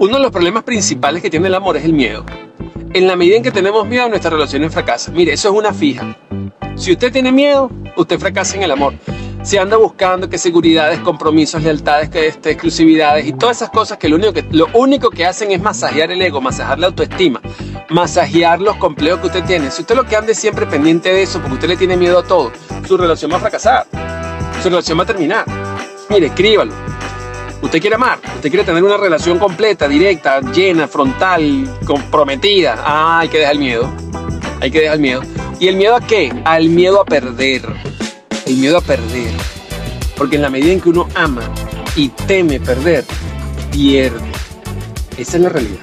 Uno de los problemas principales que tiene el amor es el miedo. En la medida en que tenemos miedo, nuestras relaciones fracasan. Mire, eso es una fija. Si usted tiene miedo, usted fracasa en el amor. Si anda buscando que seguridades, compromisos, lealtades, que este, exclusividades y todas esas cosas que lo, único que lo único que hacen es masajear el ego, masajear la autoestima, masajear los complejos que usted tiene. Si usted lo que ande siempre pendiente de eso, porque usted le tiene miedo a todo, su relación va a fracasar, su relación va a terminar. Mire, escríbalo. Usted quiere amar, usted quiere tener una relación completa, directa, llena, frontal, comprometida. Ah, hay que dejar el miedo. Hay que dejar el miedo. ¿Y el miedo a qué? Al miedo a perder. El miedo a perder. Porque en la medida en que uno ama y teme perder, pierde. Esa es la realidad.